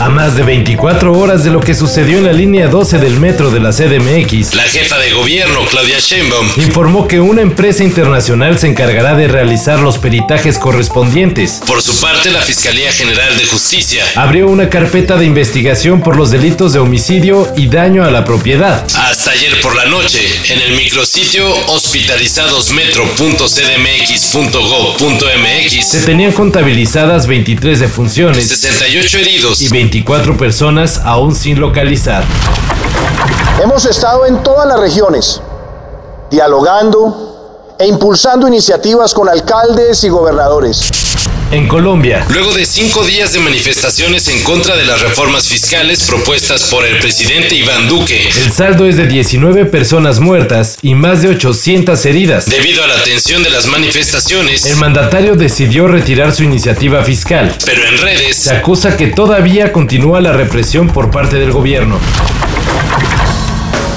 A más de 24 horas de lo que sucedió en la línea 12 del metro de la CDMX, La jefa de gobierno, Claudia Sheinbaum, informó que una empresa internacional se encargará de realizar los peritajes correspondientes. por su parte, la Fiscalía General de Justicia, Abrió una carpeta de investigación por los delitos de homicidio y daño a la propiedad. hasta ayer por la noche, en el micrositio hospitalizadosmetro.cdmx.gov.mx, Se tenían contabilizadas 23 defunciones 68 heridos y 24 personas aún sin localizar. Hemos estado en todas las regiones, dialogando e impulsando iniciativas con alcaldes y gobernadores. En Colombia, Luego de cinco días de manifestaciones en contra de las reformas fiscales propuestas por el presidente Iván Duque, el saldo es de 19 personas muertas y más de 800 heridas. debido a la tensión de las manifestaciones, El mandatario decidió retirar su iniciativa fiscal. pero en redes, Se acusa que todavía continúa la represión por parte del gobierno.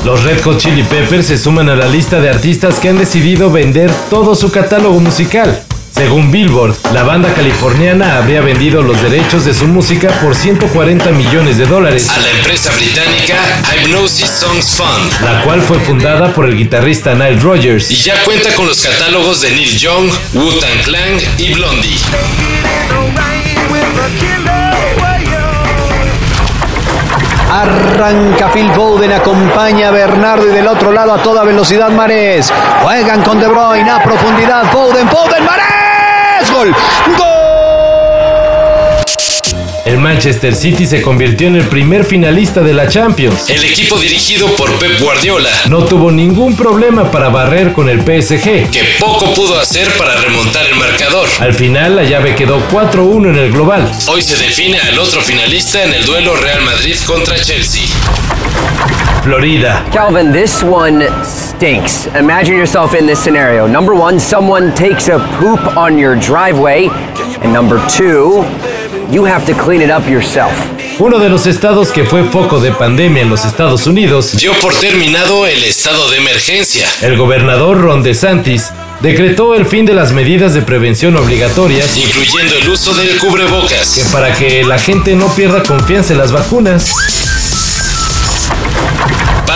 Los Red Hot Chili Peppers se suman a la lista de artistas que han decidido vender todo su catálogo musical. Según Billboard, la banda californiana habría vendido los derechos de su música por 140 millones de dólares, a la empresa británica Hypnosis Songs Fund, la cual fue fundada por el guitarrista Nile y Rodgers. ya cuenta con los catálogos de Neil Young, Wu-Tang Clan y Blondie. Arranca Phil Foden, acompaña a Bernardo y del otro lado a toda velocidad Marés. Juegan con De Bruyne a profundidad. Foden, Foden, Marés. Gol. Gol. El Manchester City se convirtió en el primer finalista de la Champions. El equipo dirigido por Pep Guardiola, No tuvo ningún problema para barrer con el PSG. que poco pudo hacer para remontar el marcador. Al final la llave quedó 4-1 en el global. Hoy se define al otro finalista en el duelo Real Madrid contra Chelsea. Florida. Calvin, this one stinks. Imagine yourself in this scenario. Number one, someone takes a poop on your driveway. And number two, you have to clean it up yourself. Uno de los estados que fue foco de pandemia en los Estados Unidos, Dio por terminado el estado de emergencia. el gobernador Ron DeSantis decretó el fin de las medidas de prevención obligatorias incluyendo el uso del que cubrebocas. para que la gente no pierda confianza en las vacunas